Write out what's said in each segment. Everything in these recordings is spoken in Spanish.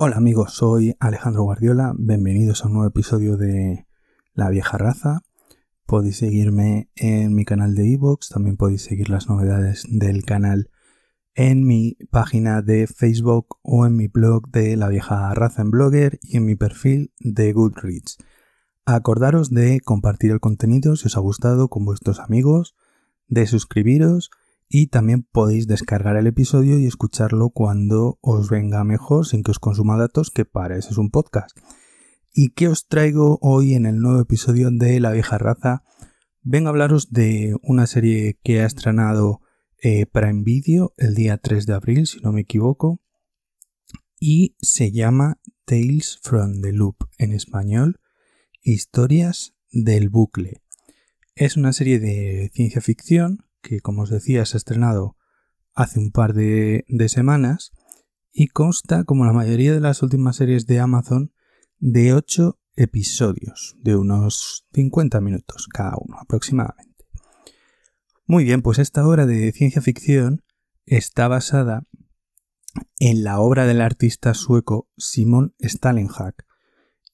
Hola amigos, soy Alejandro Guardiola, bienvenidos a un nuevo episodio de La vieja raza. Podéis seguirme en mi canal de iVoox, también podéis seguir las novedades del canal en mi página de Facebook o en mi blog de La vieja raza en Blogger y en mi perfil de Goodreads. Acordaros de compartir el contenido si os ha gustado con vuestros amigos, de suscribiros y también podéis descargar el episodio y escucharlo cuando os venga mejor sin que os consuma datos, que para eso es un podcast. ¿Y qué os traigo hoy en el nuevo episodio de La vieja raza? Vengo a hablaros de una serie que ha estrenado eh, Prime Video el día 3 de abril, si no me equivoco, y se llama Tales from the Loop en español, Historias del bucle. Es una serie de ciencia ficción que como os decía se ha estrenado hace un par de, semanas y consta, como la mayoría de las últimas series de Amazon, de 8 episodios de unos 50 minutos cada uno aproximadamente. Muy bien, pues esta obra de ciencia ficción está basada en la obra del artista sueco Simon Stalenhag.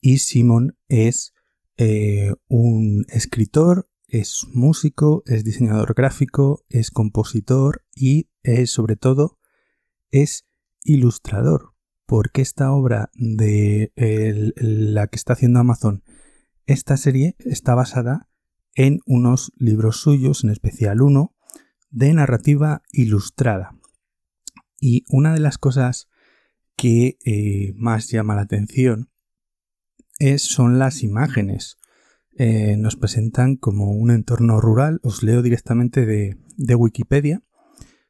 Y Simon es eh, un escritor es músico, es diseñador gráfico, es compositor y es, sobre todo es ilustrador. Porque esta obra de la que está haciendo Amazon, esta serie está basada en unos libros suyos, en especial uno, de narrativa ilustrada. Y una de las cosas que eh, más llama la atención es, son las imágenes eh, nos presentan como un entorno rural, os leo directamente de, Wikipedia,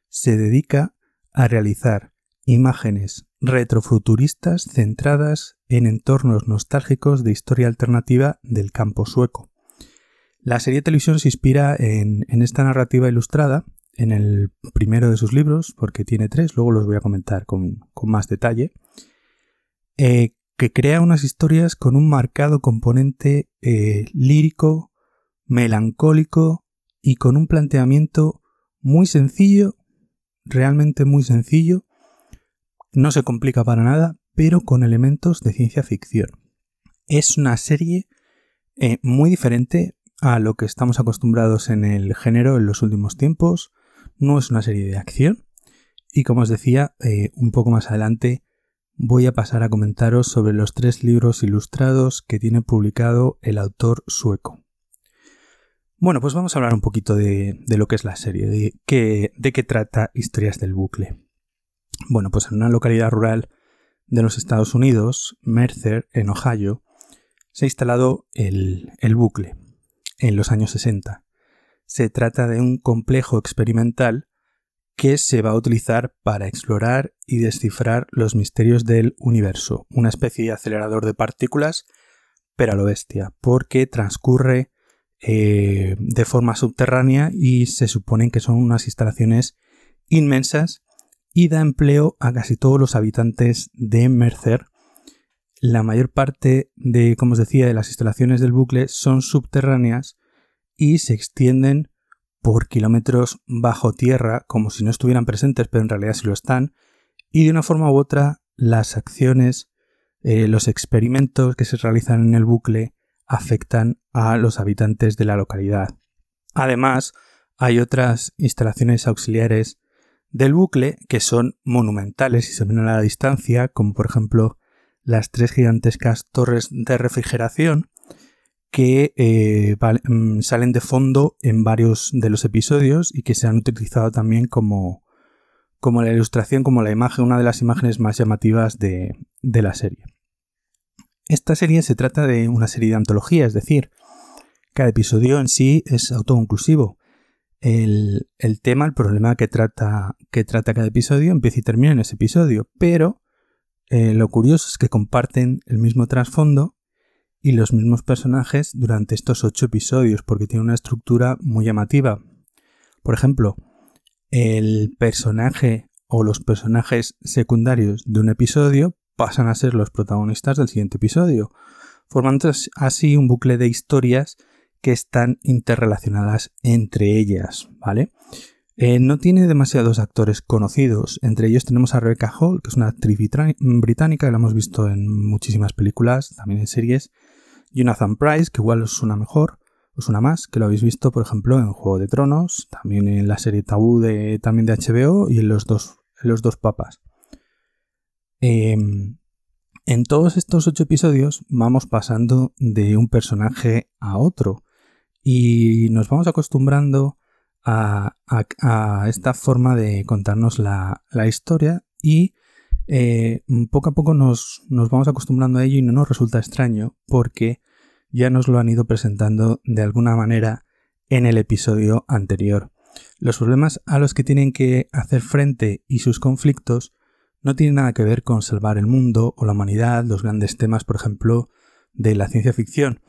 se dedica a realizar imágenes retrofuturistas centradas en entornos nostálgicos de historia alternativa del campo sueco. La serie de televisión se inspira en, esta narrativa ilustrada, en el primero de sus libros, porque tiene tres, luego los voy a comentar con, más detalle, eh, que crea unas historias con un marcado componente eh, lírico, melancólico y con un planteamiento muy sencillo, realmente muy sencillo, no se complica para nada, pero con elementos de ciencia ficción. Es una serie eh, muy diferente a lo que estamos acostumbrados en el género en los últimos tiempos, no es una serie de acción y como os decía, eh, un poco más adelante voy a pasar a comentaros sobre los tres libros ilustrados que tiene publicado el autor sueco. Bueno, pues vamos a hablar un poquito de, lo que es la serie, de qué, de qué trata Historias del Bucle. Bueno, pues en una localidad rural de los Estados Unidos, Mercer, en Ohio, se ha instalado el, el bucle en los años 60. Se trata de un complejo experimental que se va a utilizar para explorar y descifrar los misterios del universo, una especie de acelerador de partículas, pero a lo bestia, porque transcurre eh, de forma subterránea y se suponen que son unas instalaciones inmensas y da empleo a casi todos los habitantes de Mercer. La mayor parte de, como os decía, de las instalaciones del bucle son subterráneas y se extienden por kilómetros bajo tierra, como si no estuvieran presentes, pero en realidad sí lo están, y de una forma u otra las acciones, eh, los experimentos que se realizan en el bucle afectan a los habitantes de la localidad. Además, hay otras instalaciones auxiliares del bucle que son monumentales y se ven a la distancia, como por ejemplo las tres gigantescas torres de refrigeración que eh, mm, salen de fondo en varios de los episodios y que se han utilizado también como, como la ilustración, como la imagen, una de las imágenes más llamativas de, la serie. Esta serie se trata de una serie de antología, es decir, cada episodio en sí es autoconclusivo. El, tema, el problema que trata, que trata cada episodio empieza y termina en ese episodio, pero eh, lo curioso es que comparten el mismo trasfondo y los mismos personajes durante estos ocho episodios, porque tiene una estructura muy llamativa. Por ejemplo, el personaje o los personajes secundarios de un episodio pasan a ser los protagonistas del siguiente episodio, formando así un bucle de historias que están interrelacionadas entre ellas, ¿vale? Eh, no tiene demasiados actores conocidos. Entre ellos tenemos a Rebecca Hall, que es una actriz británica que la hemos visto en muchísimas películas, también en series. Jonathan Price, que igual os suena mejor, os suena más, que lo habéis visto, por ejemplo, en Juego de Tronos, también en la serie Tabú de, también de HBO y en los dos, los dos papas. Em, en todos estos ocho episodios vamos pasando de un personaje a otro y nos vamos acostumbrando a, esta forma de contarnos la, historia y eh, poco a poco nos, vamos acostumbrando a ello y no nos resulta extraño porque ya nos lo han ido presentando de alguna manera en el episodio anterior. Los problemas a los que tienen que hacer frente y sus conflictos no tienen nada que ver con salvar el mundo o la humanidad, los grandes temas, por ejemplo, de la ciencia ficción,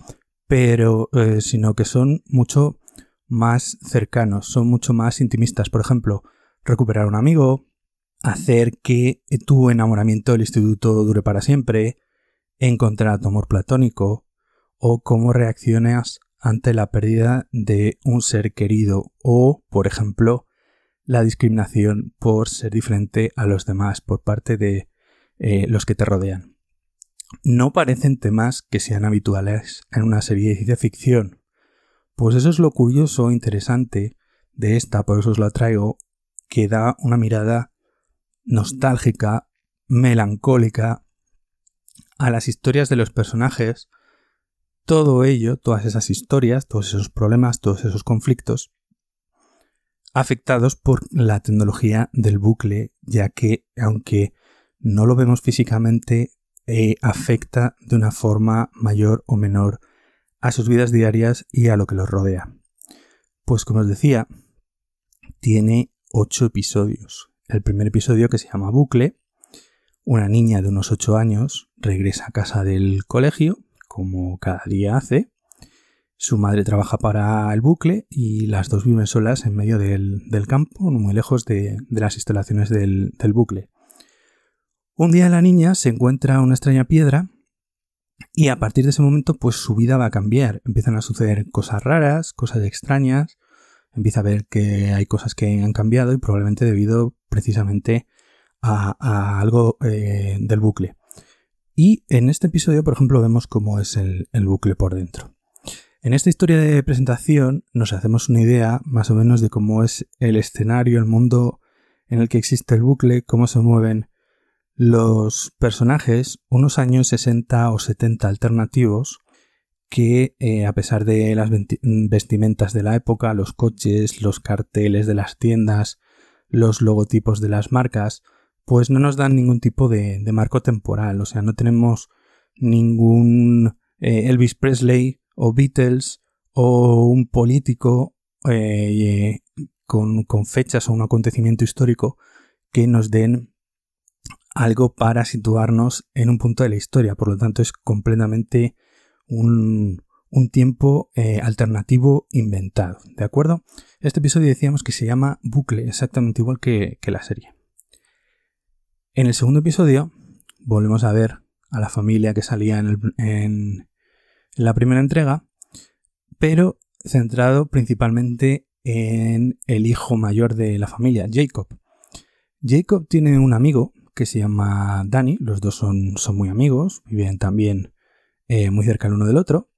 pero eh, sino que son mucho más cercanos, son mucho más intimistas. Por ejemplo, recuperar un amigo, hacer que tu enamoramiento del instituto dure para siempre, encontrar tu amor platónico, o cómo reaccionas ante la pérdida de un ser querido, o, por ejemplo, la discriminación por ser diferente a los demás por parte de eh, los que te rodean. No parecen temas que sean habituales en una serie de ciencia ficción, pues eso es lo curioso e interesante de esta, por eso os la traigo, que da una mirada nostálgica, melancólica a las historias de los personajes. Todo ello, todas esas historias, todos esos problemas, todos esos conflictos, afectados por la tecnología del bucle, ya que aunque no lo vemos físicamente, eh, afecta de una forma mayor o menor a sus vidas diarias y a lo que los rodea. Pues como os decía, tiene ocho episodios. El primer episodio que se llama Bucle, una niña de unos ocho años regresa a casa del colegio, como cada día hace. Su madre trabaja para el bucle y las dos viven solas en medio del, campo, muy lejos de, las instalaciones del bucle. Un día la niña se encuentra una extraña piedra y a partir de ese momento, pues su vida va a cambiar. Empiezan a suceder cosas raras, cosas extrañas. Empieza a ver que hay cosas que han cambiado y probablemente debido precisamente a, algo eh, del bucle. Y en este episodio, por ejemplo, vemos cómo es el, el bucle por dentro. En esta historia de presentación nos hacemos una idea más o menos de cómo es el escenario, el mundo en el que existe el bucle, cómo se mueven los personajes, unos años 60 o 70 alternativos, que eh, a pesar de las vestimentas de la época, los coches, los carteles de las tiendas, los logotipos de las marcas, pues no nos dan ningún tipo de, marco temporal, o sea, no tenemos ningún eh, Elvis Presley o Beatles o un político eh, con, con fechas o un acontecimiento histórico que nos den algo para situarnos en un punto de la historia. Por lo tanto, es completamente un, tiempo eh, alternativo inventado. ¿De acuerdo? Este episodio decíamos que se llama bucle, exactamente igual que, la serie. En el segundo episodio volvemos a ver a la familia que salía en, en la primera entrega, pero centrado principalmente en el hijo mayor de la familia, Jacob. Jacob tiene un amigo que se llama Dani, los dos son, son muy amigos, viven también eh, muy cerca el uno del otro,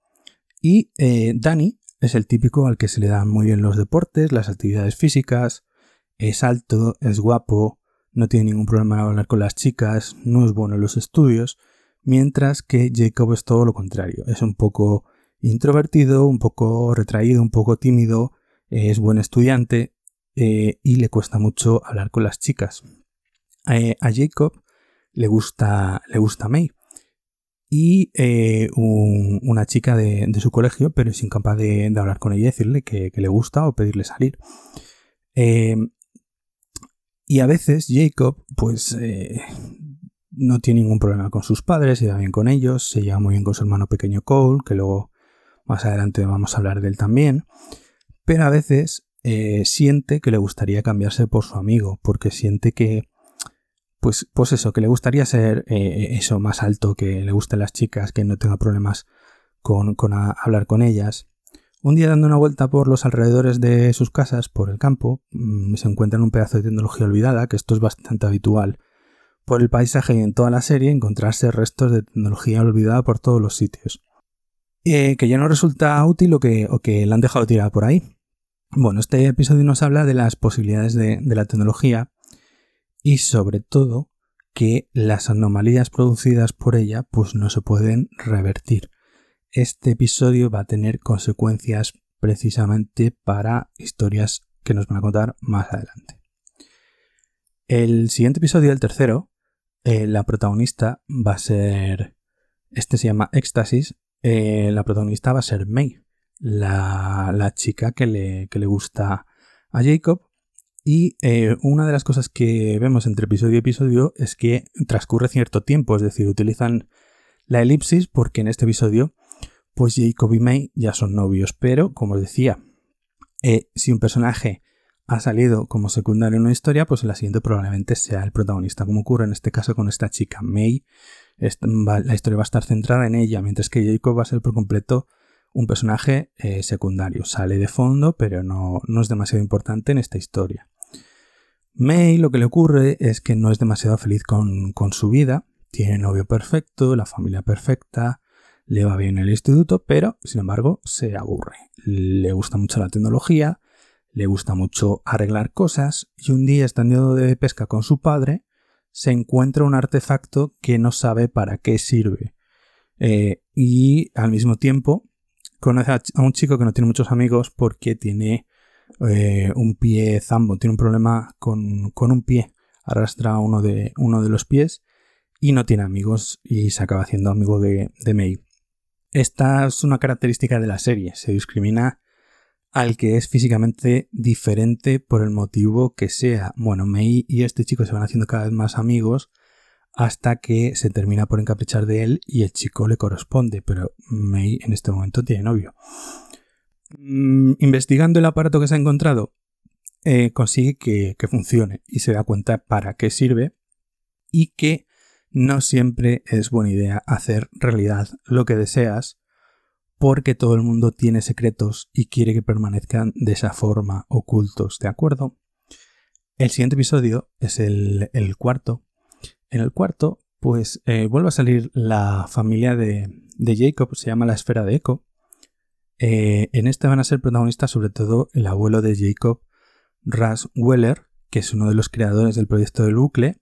y eh, Dani es el típico al que se le dan muy bien los deportes, las actividades físicas, es alto, es guapo, no tiene ningún problema en hablar con las chicas, no es bueno en los estudios, mientras que Jacob es todo lo contrario, es un poco introvertido, un poco retraído, un poco tímido, es buen estudiante eh, y le cuesta mucho hablar con las chicas. Eh, a Jacob le gusta, le gusta May y eh, una chica de, su colegio, pero es incapaz de, hablar con ella y decirle que, le gusta o pedirle salir. Eh, y a veces Jacob, pues, no tiene ningún problema con sus padres, se va bien con ellos, se lleva muy bien con su hermano pequeño Cole, que luego más adelante vamos a hablar de él también. Pero a veces siente que le gustaría cambiarse por su amigo, porque siente que pues, pues eso, que le gustaría ser eh, eso más alto, que le gusten las chicas, que no tenga problemas con, hablar con ellas. Un día dando una vuelta por los alrededores de sus casas, por el campo, mm, se encuentran un pedazo de tecnología olvidada, que esto es bastante habitual por el paisaje y en toda la serie encontrarse restos de tecnología olvidada por todos los sitios. Eh, que ya no resulta útil o que, o que la han dejado tirada por ahí. Bueno, este episodio nos habla de las posibilidades de, de la tecnología y sobre todo que las anomalías producidas por ella pues no se pueden revertir este episodio va a tener consecuencias precisamente para historias que nos van a contar más adelante. El siguiente episodio, el tercero, eh, la protagonista va a ser. Este se llama Éxtasis. Eh, la protagonista va a ser May, la, chica que le, le, gusta a Jacob. Y eh, una de las cosas que vemos entre episodio y episodio es que transcurre cierto tiempo, es decir, utilizan la elipsis porque en este episodio pues Jacob y May ya son novios. Pero, como os decía, eh, si un personaje ha salido como secundario en una historia, pues la siguiente probablemente sea el protagonista, como ocurre en este caso con esta chica. May, la historia va a estar centrada en ella, mientras que Jacob va a ser por completo un personaje eh, secundario. Sale de fondo, pero no, no es demasiado importante en esta historia. May lo que le ocurre es que no es demasiado feliz con, con su vida, tiene novio perfecto, la familia perfecta, le va bien el instituto, pero sin embargo se aburre. Le gusta mucho la tecnología, le gusta mucho arreglar cosas y un día estando de pesca con su padre se encuentra un artefacto que no sabe para qué sirve. Eh, y al mismo tiempo conoce a un chico que no tiene muchos amigos porque tiene eh, un pie zambo, tiene un problema con, un pie, arrastra uno de, uno de los pies y no tiene amigos y se acaba haciendo amigo de, de May. Esta es una característica de la serie, se discrimina al que es físicamente diferente por el motivo que sea. Bueno, Mei y este chico se van haciendo cada vez más amigos hasta que se termina por encaprichar de él y el chico le corresponde, pero Mei en este momento tiene novio. Mm, investigando el aparato que se ha encontrado, eh, consigue que, que funcione y se da cuenta para qué sirve y que no siempre es buena idea hacer realidad lo que deseas porque todo el mundo tiene secretos y quiere que permanezcan de esa forma ocultos, ¿de acuerdo? El siguiente episodio es el, cuarto. En el cuarto, pues eh, vuelve a salir la familia de, Jacob, se llama la esfera de Echo. Eh, en este van a ser protagonistas sobre todo el abuelo de Jacob, Ras Weller, que es uno de los creadores del proyecto del bucle,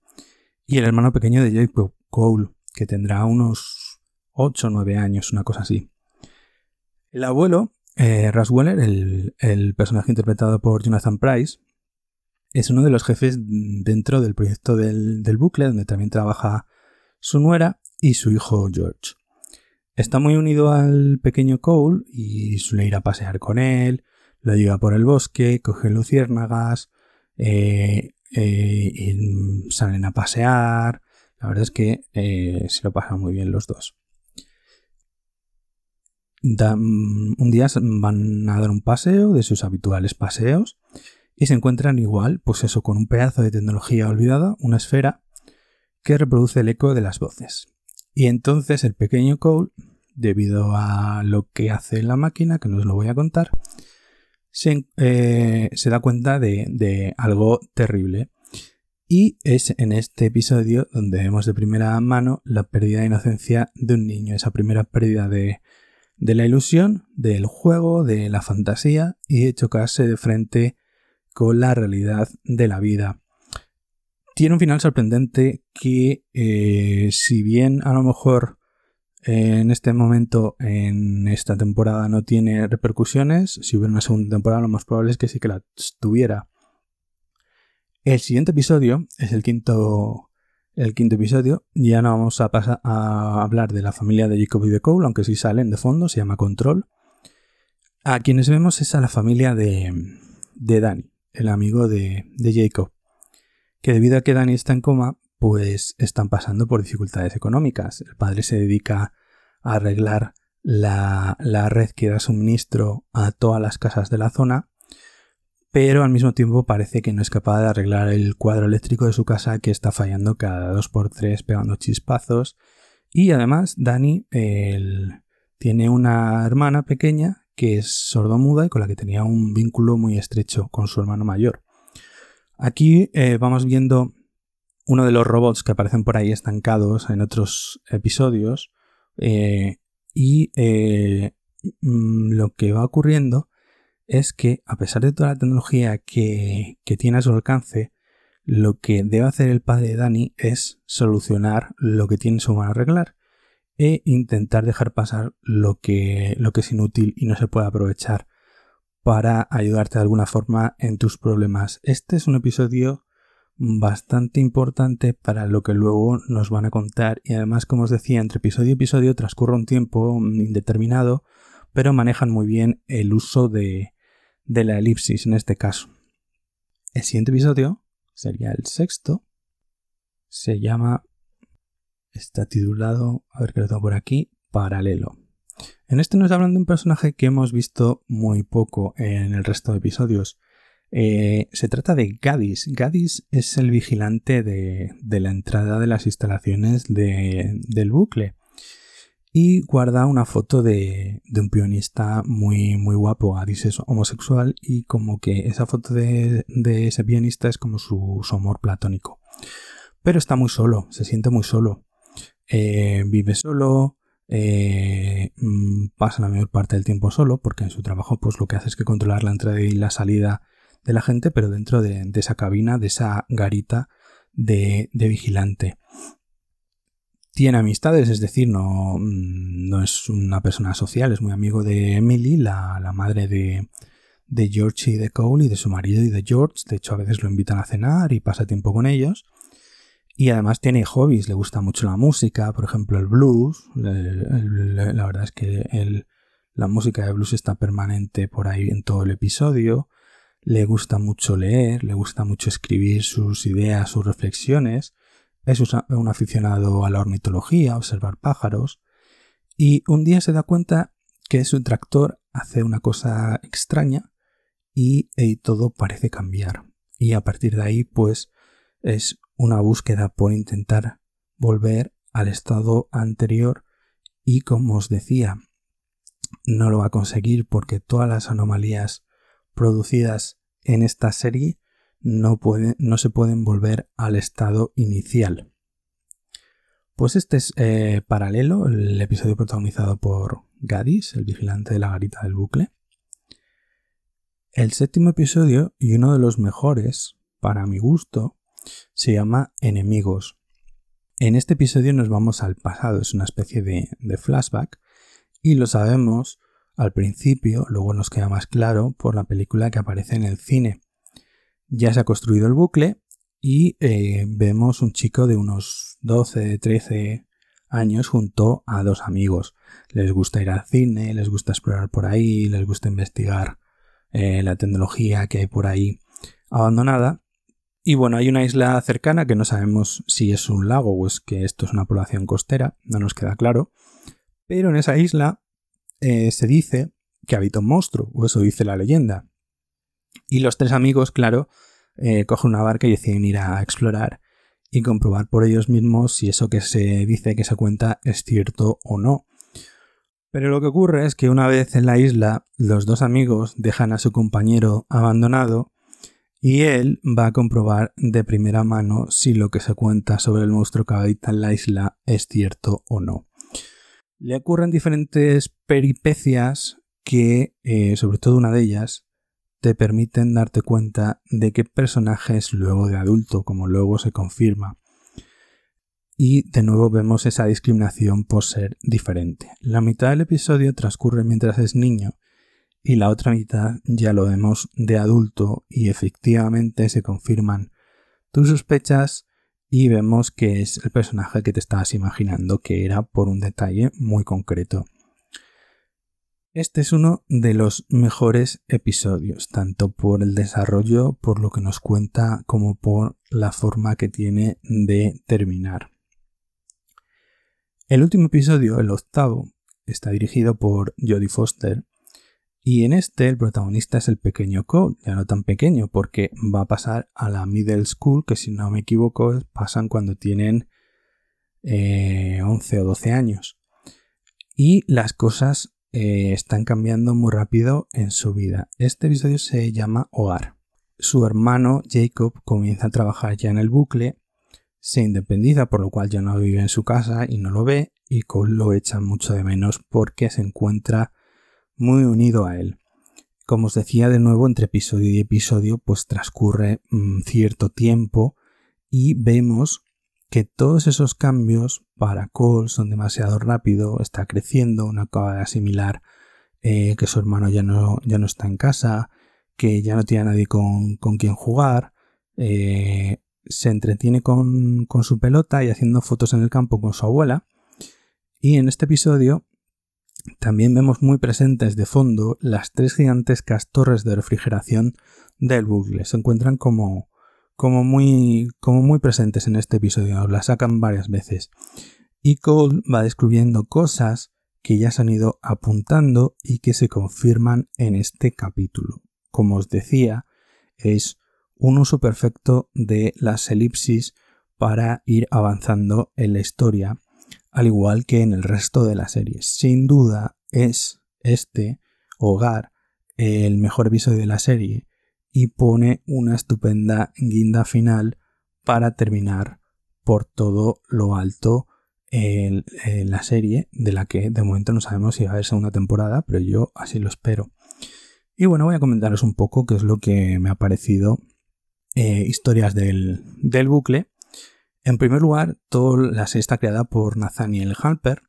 y el hermano pequeño de Jacob Cole, que tendrá unos 8 o 9 años, una cosa así. El abuelo, eh, Weller, el, personaje interpretado por Jonathan Price, es uno de los jefes dentro del proyecto del, bucle, donde también trabaja su nuera y su hijo George. Está muy unido al pequeño Cole y suele ir a pasear con él, lo lleva por el bosque, coge luciérnagas, eh, eh, y salen a pasear. La verdad es que eh, se lo pasan muy bien los dos. Mm, un día van a dar un paseo de sus habituales paseos y se encuentran igual, pues eso, con un pedazo de tecnología olvidada, una esfera que reproduce el eco de las voces. Y entonces el pequeño Cole, debido a lo que hace la máquina, que no os lo voy a contar, eh, se, da cuenta de, algo terrible. Y es en este episodio donde vemos de primera mano la pérdida de inocencia de un niño, esa primera pérdida de, la ilusión, del juego, de la fantasía y de chocarse de frente la realidad de la vida. Tiene un final sorprendente que, eh, si bien a lo mejor en este momento, en esta temporada, no tiene repercusiones. Si hubiera una segunda temporada, lo más probable es que sí que la tuviera. El siguiente episodio es el quinto, el quinto episodio. Ya no vamos a pasar a hablar de la familia de Jacob y de Cole, aunque sí salen de fondo, se llama Control. A quienes vemos es a la familia de, de Danny, el amigo de, de Jacob. Que debido a que Danny está en coma, pues están pasando por dificultades económicas. El padre se dedica a arreglar la, red que da suministro a todas las casas de la zona, pero al mismo tiempo parece que no es capaz de arreglar el cuadro eléctrico de su casa que está fallando cada dos por tres pegando chispazos. Y además, Dani tiene una hermana pequeña que es sordomuda y con la que tenía un vínculo muy estrecho con su hermano mayor. Aquí eh, vamos viendo uno de los robots que aparecen por ahí estancados en otros episodios eh, y eh, mm, lo que va ocurriendo es que a pesar de toda la tecnología que, que tiene a su alcance, lo que debe hacer el padre de Dani es solucionar lo que tiene su mano arreglar e intentar dejar pasar lo que, lo que es inútil y no se puede aprovechar para ayudarte de alguna forma en tus problemas. Este es un episodio bastante importante para lo que luego nos van a contar y además como os decía entre episodio y episodio transcurre un tiempo indeterminado pero manejan muy bien el uso de, de la elipsis en este caso. El siguiente episodio sería el sexto. Se llama, está titulado, a ver qué lo tengo por aquí, Paralelo. En este nos hablan de un personaje que hemos visto muy poco en el resto de episodios. Eh, se trata de Gadis. Gadis es el vigilante de, la entrada de las instalaciones del bucle y guarda una foto de, un pianista muy, guapo, dice homosexual, y como que esa foto de, ese pianista es como su, amor platónico. Pero está muy solo, se siente muy solo. Eh, vive solo, eh, mm, pasa la mayor parte del tiempo solo, porque en su trabajo pues lo que hace es que controlar la entrada y la salida de la gente, pero dentro de, esa cabina, de esa garita de, de vigilante tiene amistades, es decir, no, mm, no, es una persona social, es muy amigo de Emily, la, madre de, de, George y de Cole y de su marido y de George. De hecho, a veces lo invitan a cenar y pasa tiempo con ellos. Y además tiene hobbies, le gusta mucho la música, por ejemplo el blues. la verdad es que la música de blues está permanente por ahí en todo el episodio. Le gusta mucho leer, le gusta mucho escribir sus ideas, sus reflexiones. Es un aficionado a la ornitología, observar pájaros, y un día se da cuenta que su tractor hace una cosa extraña y, todo parece cambiar. Y a partir de ahí, pues, es una búsqueda por intentar volver al estado anterior y, como os decía, no lo va a conseguir porque todas las anomalías producidas en esta serie no, no se pueden volver al estado inicial. Pues este es eh, paralelo, el episodio protagonizado por Gadis, el vigilante de la garita del bucle. El séptimo episodio, y uno de los mejores, para mi gusto, se llama Enemigos. En este episodio nos vamos al pasado, es una especie de, de flashback, y lo sabemos al principio, luego nos queda más claro por la película que aparece en el cine. Ya se ha construido el bucle y eh, vemos un chico de unos 12, 13 años junto a dos amigos. Les gusta ir al cine, les gusta explorar por ahí, les gusta investigar eh, la tecnología que hay por ahí abandonada. Y bueno, hay una isla cercana que no sabemos si es un lago o es que esto es una población costera, no nos queda claro. Pero en esa isla eh, se dice que habita un monstruo, o eso dice la leyenda. Y los tres amigos, claro, eh, cogen una barca y deciden ir a explorar y comprobar por ellos mismos si eso que se dice, que se cuenta, es cierto o no. Pero lo que ocurre es que una vez en la isla, los dos amigos dejan a su compañero abandonado y él va a comprobar de primera mano si lo que se cuenta sobre el monstruo que habita en la isla es cierto o no. Le ocurren diferentes peripecias que, eh, sobre todo una de ellas, te permiten darte cuenta de qué personaje es luego de adulto, como luego se confirma. Y de nuevo vemos esa discriminación por ser diferente. La mitad del episodio transcurre mientras es niño y la otra mitad ya lo vemos de adulto y efectivamente se confirman tus sospechas y vemos que es el personaje que te estabas imaginando que era por un detalle muy concreto. Este es uno de los mejores episodios, tanto por el desarrollo, por lo que nos cuenta, como por la forma que tiene de terminar. El último episodio, el octavo, está dirigido por Jodie Foster y en este el protagonista es el pequeño Cole, ya no tan pequeño porque va a pasar a la middle school que si no me equivoco pasan cuando tienen 11 eh, o 12 años. Y las cosas eh, están cambiando muy rápido en su vida. Este episodio se llama Hogar. Su hermano Jacob comienza a trabajar ya en el bucle, se independiza por lo cual ya no vive en su casa y no lo ve y Cole lo echa mucho de menos porque se encuentra muy unido a él. Como os decía de nuevo, entre episodio y episodio pues transcurre mm, cierto tiempo y vemos que todos esos cambios para Cole son demasiado rápido, está creciendo, no acaba de asimilar eh, que su hermano ya no, ya no está en casa, que ya no tiene a nadie con, con quien jugar, eh, se entretiene con, con su pelota y haciendo fotos en el campo con su abuela. Y en este episodio también vemos muy presentes de fondo las tres gigantescas torres de refrigeración del bucle. Se encuentran como, como, muy, como muy presentes en este episodio, las sacan varias veces. Y Cole va descubriendo cosas que ya se han ido apuntando y que se confirman en este capítulo. Como os decía, es un uso perfecto de las elipsis para ir avanzando en la historia al igual que en el resto de la serie. Sin duda es este hogar el mejor episodio de la serie y pone una estupenda guinda final para terminar por todo lo alto en, la serie de la que de momento no sabemos si va a haber segunda temporada, pero yo así lo espero. Y bueno, voy a comentaros un poco qué es lo que me ha parecido eh, historias del, del bucle en primer lugar, toda la serie está creada por Nathaniel Halper,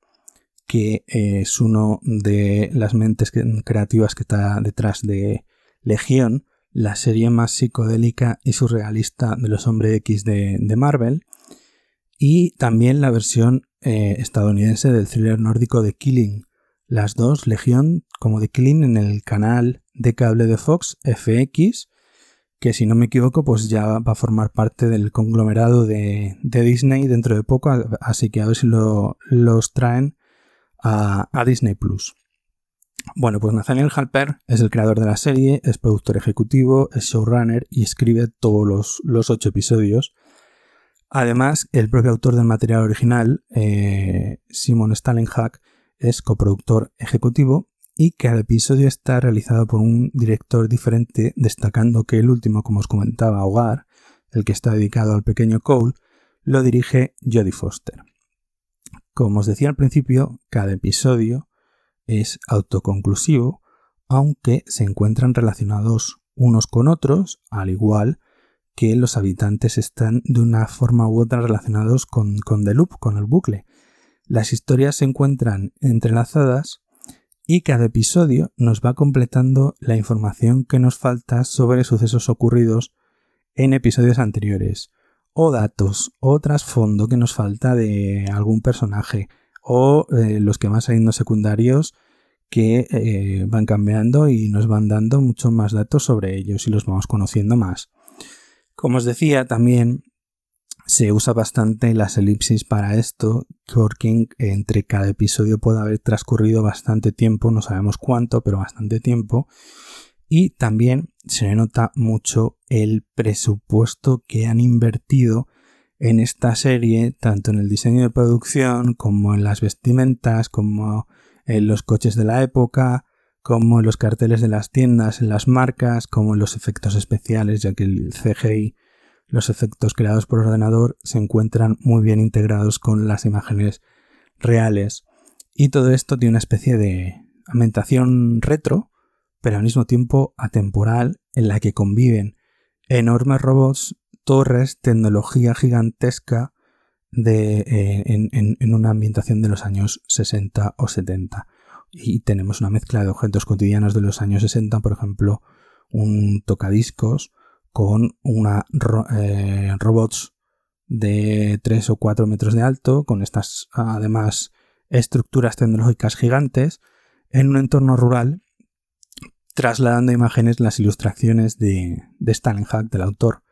que es uno de las mentes creativas que está detrás de Legión, la serie más psicodélica y surrealista de los hombres X de, Marvel, y también la versión eh, estadounidense del thriller nórdico de Killing. Las dos, Legión como de Killing, en el canal de cable de Fox, FX, que si no me equivoco, pues ya va a formar parte del conglomerado de, Disney dentro de poco, así que a ver si los traen a, Disney Plus. Bueno, pues Nathaniel Halper es el creador de la serie, es productor ejecutivo, es showrunner y escribe todos los, ocho episodios. Además, el propio autor del material original, eh, Simon Stalenhack, es coproductor ejecutivo y cada episodio está realizado por un director diferente, destacando que el último, como os comentaba, Hogar, el que está dedicado al pequeño Cole, lo dirige Jodie Foster. Como os decía al principio, cada episodio es autoconclusivo, aunque se encuentran relacionados unos con otros, al igual que los habitantes están de una forma u otra relacionados con, con The Loop, con el bucle. Las historias se encuentran entrelazadas y cada episodio nos va completando la información que nos falta sobre sucesos ocurridos en episodios anteriores, o datos, o trasfondo que nos falta de algún personaje, o eh, los que van saliendo secundarios que eh, van cambiando y nos van dando mucho más datos sobre ellos y los vamos conociendo más. Como os decía, también se usa bastante las elipsis para esto, porque entre cada episodio puede haber transcurrido bastante tiempo, no sabemos cuánto, pero bastante tiempo. Y también se nota mucho el presupuesto que han invertido en esta serie, tanto en el diseño de producción, como en las vestimentas, como en los coches de la época, como en los carteles de las tiendas, en las marcas, como en los efectos especiales, ya que el CGI los efectos creados por ordenador se encuentran muy bien integrados con las imágenes reales. Y todo esto tiene una especie de ambientación retro, pero al mismo tiempo atemporal, en la que conviven enormes robots, torres, tecnología gigantesca de, eh, en, una ambientación de los años 60 o 70. Y tenemos una mezcla de objetos cotidianos de los años 60, por ejemplo, un tocadiscos, con una eh, robots de 3 o 4 metros de alto, con estas además estructuras tecnológicas gigantes, en un entorno rural, trasladando imágenes las ilustraciones de, de Hack, del autor,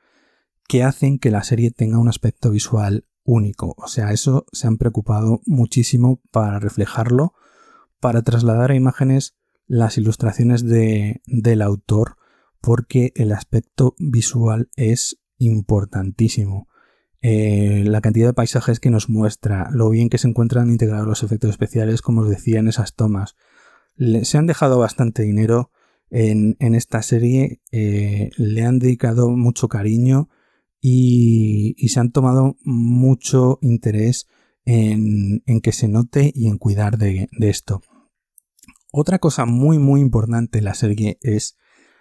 que hacen que la serie tenga un aspecto visual único. O sea, eso se han preocupado muchísimo para reflejarlo, para trasladar a imágenes las ilustraciones de, del autor porque el aspecto visual es importantísimo. Eh, la cantidad de paisajes que nos muestra, lo bien que se encuentran integrados los efectos especiales, como os decía en esas tomas, se han dejado bastante dinero en, esta serie, eh, le han dedicado mucho cariño y, se han tomado mucho interés en, que se note y en cuidar de, de esto. Otra cosa muy muy importante en la serie es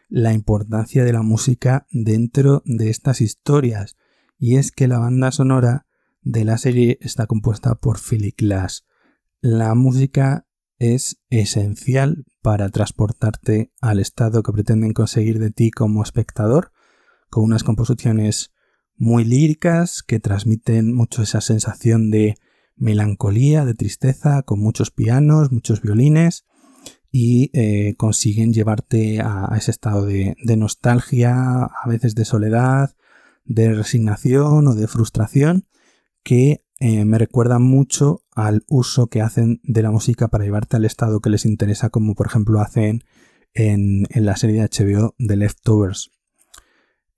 la importancia de la música dentro de estas historias y es que la banda sonora de la serie está compuesta por Philip Glass. La música es esencial para transportarte al estado que pretenden conseguir de ti como espectador, con unas composiciones muy líricas que transmiten mucho esa sensación de melancolía, de tristeza, con muchos pianos, muchos violines y eh, consiguen llevarte a, ese estado de, nostalgia, a veces de soledad, de resignación o de frustración que eh, me recuerdan mucho al uso que hacen de la música para llevarte al estado que les interesa, como por ejemplo hacen en, la serie de HBO de Leftovers.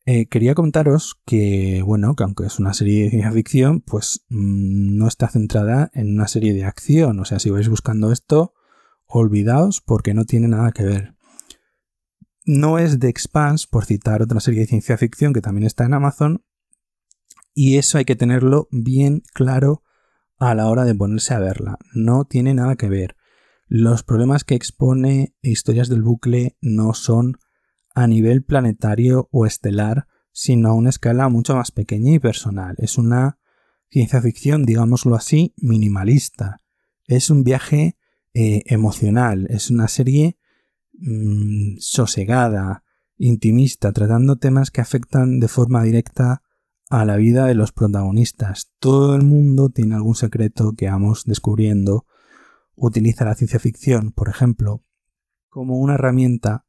Eh, quería contaros que, bueno, que aunque es una serie de ficción, pues mm, no está centrada en una serie de acción. O sea, si vais buscando esto, olvidaos porque no tiene nada que ver. No es The Expanse, por citar otra serie de ciencia ficción que también está en Amazon, y eso hay que tenerlo bien claro a la hora de ponerse a verla. No tiene nada que ver. Los problemas que expone Historias del Bucle no son a nivel planetario o estelar, sino a una escala mucho más pequeña y personal. Es una ciencia ficción, digámoslo así, minimalista. Es un viaje eh, emocional, es una serie mm, sosegada, intimista, tratando temas que afectan de forma directa a la vida de los protagonistas. Todo el mundo tiene algún secreto que vamos descubriendo. Utiliza la ciencia ficción, por ejemplo, como una herramienta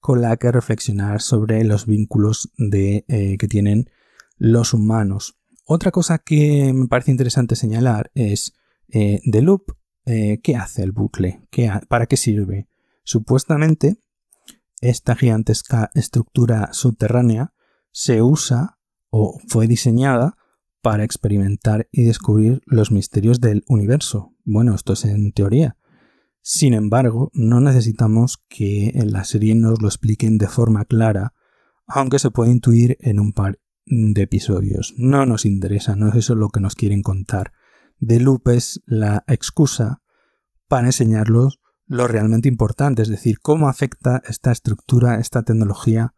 con la que reflexionar sobre los vínculos de, eh, que tienen los humanos. Otra cosa que me parece interesante señalar es eh, The Loop eh, ¿qué hace el bucle? ¿Para qué sirve? Supuestamente, esta gigantesca estructura subterránea se usa o fue diseñada para experimentar y descubrir los misterios del universo. Bueno, esto es en teoría. Sin embargo, no necesitamos que en la serie nos lo expliquen de forma clara, aunque se puede intuir en un par de episodios. No nos interesa, no es eso lo que nos quieren contar de loop es la excusa para enseñarlos lo realmente importante, es decir, cómo afecta esta estructura, esta tecnología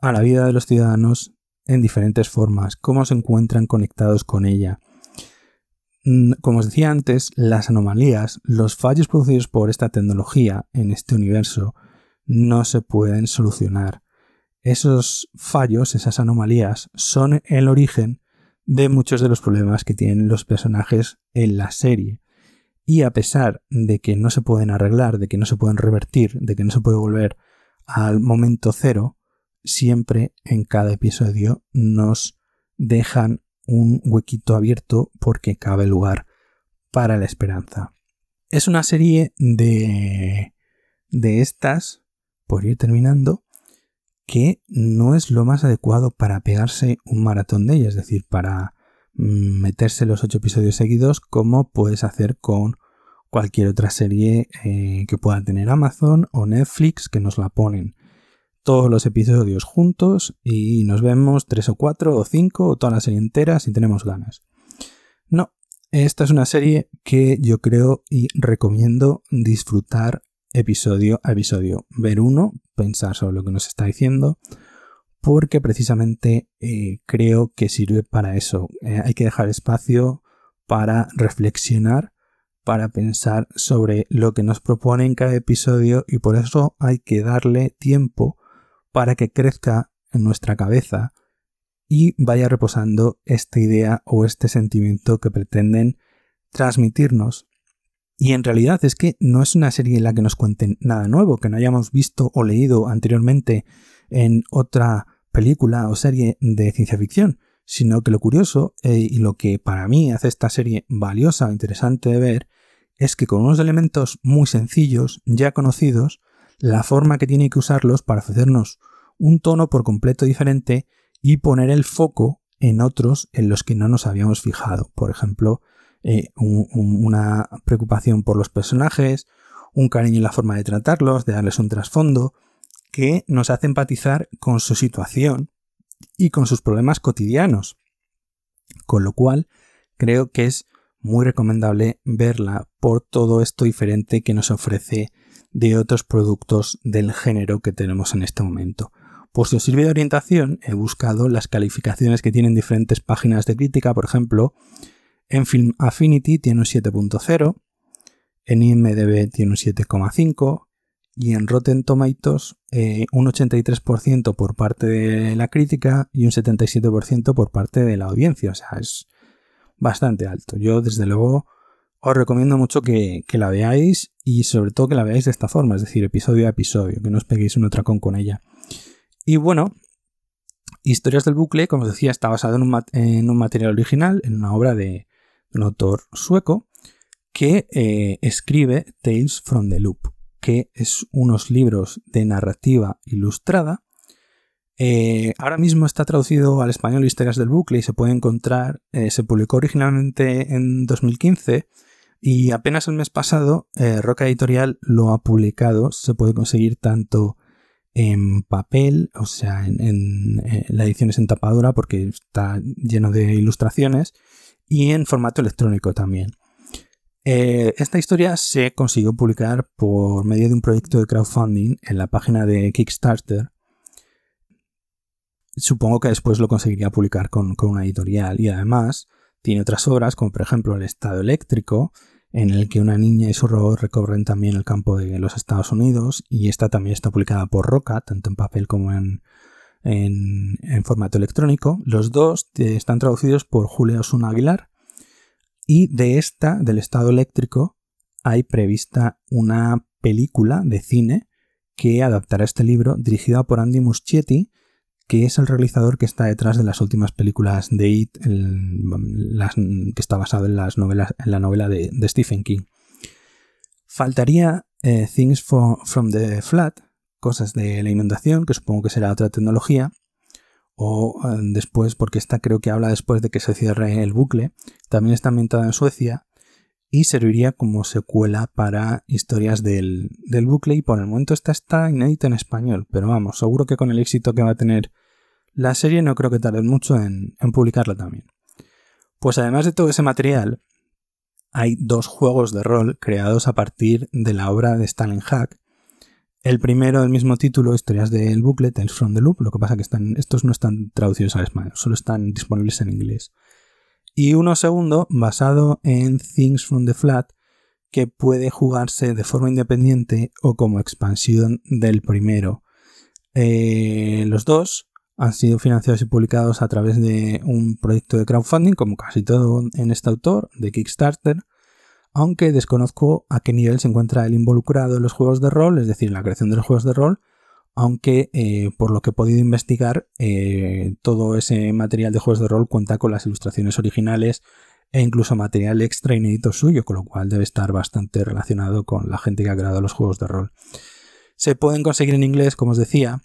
a la vida de los ciudadanos en diferentes formas, cómo se encuentran conectados con ella. Mm, como os decía antes, las anomalías, los fallos producidos por esta tecnología en este universo no se pueden solucionar. Esos fallos, esas anomalías, son el origen de muchos de los problemas que tienen los personajes en la serie. Y a pesar de que no se pueden arreglar, de que no se pueden revertir, de que no se puede volver al momento cero, siempre en cada episodio nos dejan un huequito abierto porque cabe lugar para la esperanza. Es una serie de, de estas, por ir terminando, que no es lo más adecuado para pegarse un maratón de ella, es decir, para mm, meterse los ocho episodios seguidos como puedes hacer con cualquier otra serie eh, que pueda tener Amazon o Netflix que nos la ponen todos los episodios juntos y nos vemos tres o cuatro o cinco o toda la serie entera si tenemos ganas. No, esta es una serie que yo creo y recomiendo disfrutar episodio a episodio. Ver uno, pensar sobre lo que nos está diciendo, porque precisamente eh, creo que sirve para eso. Eh, hay que dejar espacio para reflexionar, para pensar sobre lo que nos propone en cada episodio y por eso hay que darle tiempo para que crezca en nuestra cabeza y vaya reposando esta idea o este sentimiento que pretenden transmitirnos y en realidad es que no es una serie en la que nos cuenten nada nuevo, que no hayamos visto o leído anteriormente en otra película o serie de ciencia ficción, sino que lo curioso eh, y lo que para mí hace esta serie valiosa o interesante de ver es que con unos elementos muy sencillos, ya conocidos, la forma que tiene que usarlos para ofrecernos un tono por completo diferente y poner el foco en otros en los que no nos habíamos fijado. Por ejemplo, eh, una preocupación por los personajes, un cariño en la forma de tratarlos, de darles un trasfondo, que nos hace empatizar con su situación y con sus problemas cotidianos. Con lo cual, creo que es muy recomendable verla por todo esto diferente que nos ofrece de otros productos del género que tenemos en este momento. Por si os sirve de orientación, he buscado las calificaciones que tienen diferentes páginas de crítica, por ejemplo, en Film Affinity tiene un 7.0, en IMDB tiene un 7,5 y en Rotten Tomatoes eh, un 83% por parte de la crítica y un 77% por parte de la audiencia. O sea, es bastante alto. Yo desde luego os recomiendo mucho que, la veáis y sobre todo que la veáis de esta forma, es decir, episodio a episodio, que no os peguéis un tracón con ella. Y bueno, Historias del bucle, como os decía, está basado en un, material original, en una obra de, un autor sueco que eh, escribe Tales from the Loop, que es unos libros de narrativa ilustrada. Eh, ahora mismo está traducido al español Historias del bucle y se puede encontrar, eh, se publicó originalmente en 2015 y apenas el mes pasado Roca Editorial lo ha publicado, se puede conseguir tanto en papel, o sea, en, eh, la edición es en tapadura porque está lleno de ilustraciones y en formato electrónico también. Eh, esta historia se consiguió publicar por medio de un proyecto de crowdfunding en la página de Kickstarter. Supongo que después lo conseguiría publicar con, con una editorial y además tiene otras obras como por ejemplo El Estado Eléctrico, en el que una niña y su robot recorren también el campo de los Estados Unidos y esta también está publicada por Roca, tanto en papel como en, en, formato electrónico. Los dos están traducidos por Julio Osuna Aguilar y de esta, del estado eléctrico, hay prevista una película de cine que adaptará este libro dirigida por Andy Muschietti que es el realizador que está detrás de las últimas películas de It, que está basado en, las novelas, en la novela de, Stephen King. Faltaría eh, Things from the Flat, cosas de la inundación, que supongo que será otra tecnología, o eh, después, porque esta creo que habla después de que se cierre el bucle, también está ambientada en Suecia y serviría como secuela para historias del, bucle y por el momento esta está inédita en español, pero vamos, seguro que con el éxito que va a tener la serie no creo que tarde mucho en, publicarla también. Pues además de todo ese material, hay dos juegos de rol creados a partir de la obra de Stalin Hack. El primero del mismo título, Historias del bucle, Tales from the Loop, lo que pasa que están, estos no están traducidos al español, solo están disponibles en inglés y uno segundo basado en Things from the Flat que puede jugarse de forma independiente o como expansión del primero. Eh, los dos han sido financiados y publicados a través de un proyecto de crowdfunding, como casi todo en este autor, de Kickstarter, aunque desconozco a qué nivel se encuentra el involucrado en los juegos de rol, es decir, en la creación de los juegos de rol, aunque eh, por lo que he podido investigar, eh, todo ese material de juegos de rol cuenta con las ilustraciones originales e incluso material extra inédito suyo, con lo cual debe estar bastante relacionado con la gente que ha creado los juegos de rol. Se pueden conseguir en inglés, como os decía,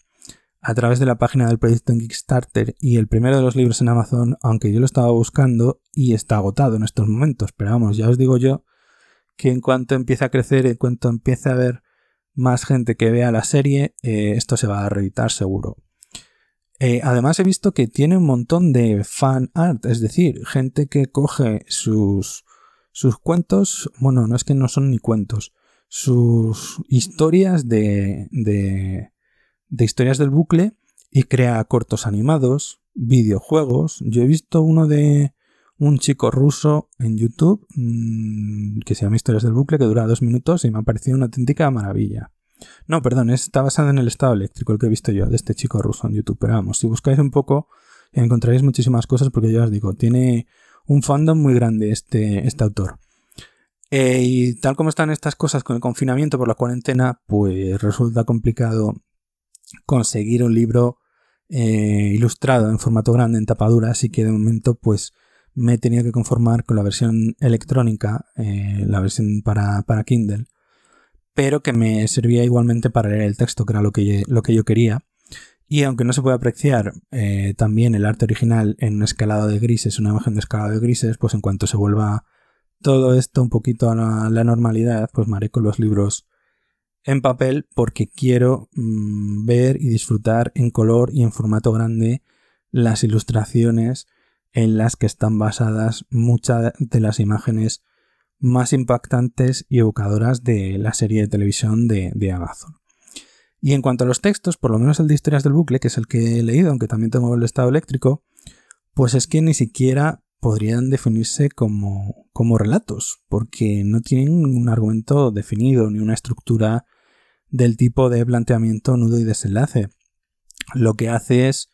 a través de la página del proyecto en Kickstarter y el primero de los libros en Amazon, aunque yo lo estaba buscando y está agotado en estos momentos. Pero vamos, ya os digo yo que en cuanto empiece a crecer, en cuanto empiece a ver más gente que vea la serie, eh, esto se va a reeditar seguro. Eh, además he visto que tiene un montón de fan art, es decir, gente que coge sus, sus cuentos, bueno, no es que no son ni cuentos, sus historias de, de, de historias del bucle y crea cortos animados, videojuegos. Yo he visto uno de un chico ruso en YouTube mm, que se llama Historias del Bucle, que dura dos minutos y me ha parecido una auténtica maravilla. No, perdón, está basado en el estado eléctrico, el que he visto yo, de este chico ruso en YouTube. Pero vamos, si buscáis un poco, encontraréis muchísimas cosas porque ya os digo, tiene un fandom muy grande este, este autor. Eh, y tal como están estas cosas con el confinamiento por la cuarentena, pues resulta complicado conseguir un libro eh, ilustrado en formato grande, en tapadura, así que de momento pues me he tenido que conformar con la versión electrónica, eh, la versión para, Kindle, pero que me servía igualmente para leer el texto, que era lo que, lo que yo quería. Y aunque no se puede apreciar eh, también el arte original en un escalado de grises, una imagen de escalado de grises, pues en cuanto se vuelva todo esto un poquito a la, normalidad, pues me haré con los libros en papel porque quiero mm, ver y disfrutar en color y en formato grande las ilustraciones en las que están basadas muchas de las imágenes más impactantes y evocadoras de la serie de televisión de, de, Amazon. Y en cuanto a los textos, por lo menos el de historias del bucle, que es el que he leído, aunque también tengo el estado eléctrico, pues es que ni siquiera podrían definirse como, como relatos, porque no tienen un argumento definido ni una estructura del tipo de planteamiento, nudo y desenlace. Lo que hace es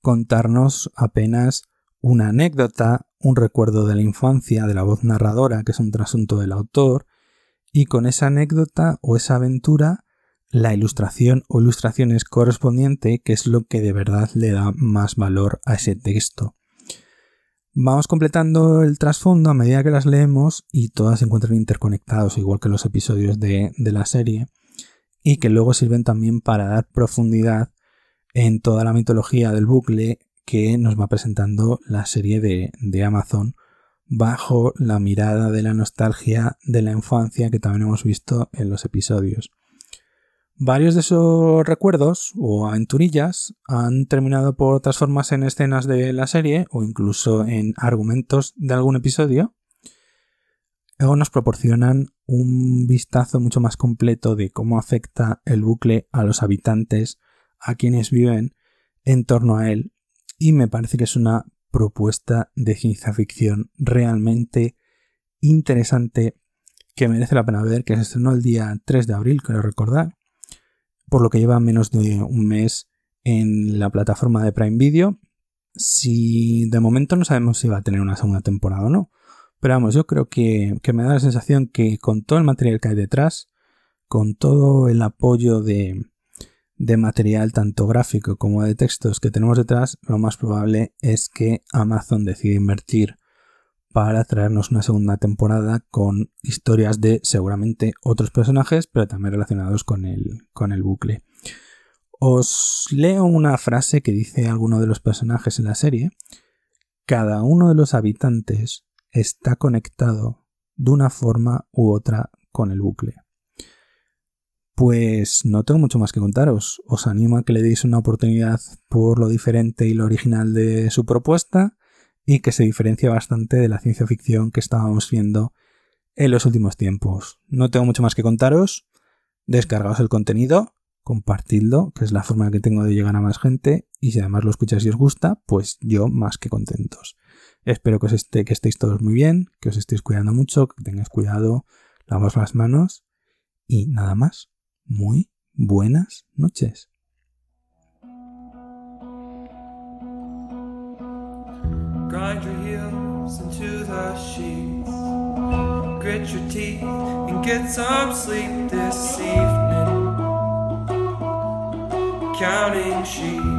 contarnos apenas una anécdota, un recuerdo de la infancia de la voz narradora, que es un trasunto del autor, y con esa anécdota o esa aventura, la ilustración o ilustraciones correspondiente, que es lo que de verdad le da más valor a ese texto. Vamos completando el trasfondo a medida que las leemos y todas se encuentran interconectados, igual que los episodios de, de la serie, y que luego sirven también para dar profundidad en toda la mitología del bucle que nos va presentando la serie de, Amazon bajo la mirada de la nostalgia de la infancia que también hemos visto en los episodios. Varios de esos recuerdos o aventurillas han terminado por transformarse en escenas de la serie o incluso en argumentos de algún episodio. Luego nos proporcionan un vistazo mucho más completo de cómo afecta el bucle a los habitantes, a quienes viven en torno a él y me parece que es una propuesta de ciencia ficción realmente interesante que merece la pena ver, que se estrenó el día 3 de abril, quiero recordar, por lo que lleva menos de un mes en la plataforma de Prime Video. Si de momento no sabemos si va a tener una segunda temporada o no, pero vamos, yo creo que, que me da la sensación que con todo el material que hay detrás, con todo el apoyo de, de material tanto gráfico como de textos que tenemos detrás, lo más probable es que Amazon decida invertir para traernos una segunda temporada con historias de seguramente otros personajes, pero también relacionados con el, con el bucle. Os leo una frase que dice alguno de los personajes en la serie. Cada uno de los habitantes está conectado de una forma u otra con el bucle. Pues no tengo mucho más que contaros. Os animo a que le deis una oportunidad por lo diferente y lo original de su propuesta y que se diferencia bastante de la ciencia ficción que estábamos viendo en los últimos tiempos. No tengo mucho más que contaros. Descargaos el contenido, compartidlo, que es la forma que tengo de llegar a más gente, y si además lo escucháis y os gusta, pues yo más que contentos. Espero que, os estéis todos muy bien, que os estéis cuidando mucho, que tengáis cuidado, lavaos las manos y nada más muy buenas noches. Grind your heels into the sheets. Grit your teeth and get some sleep this evening. Counting sheep.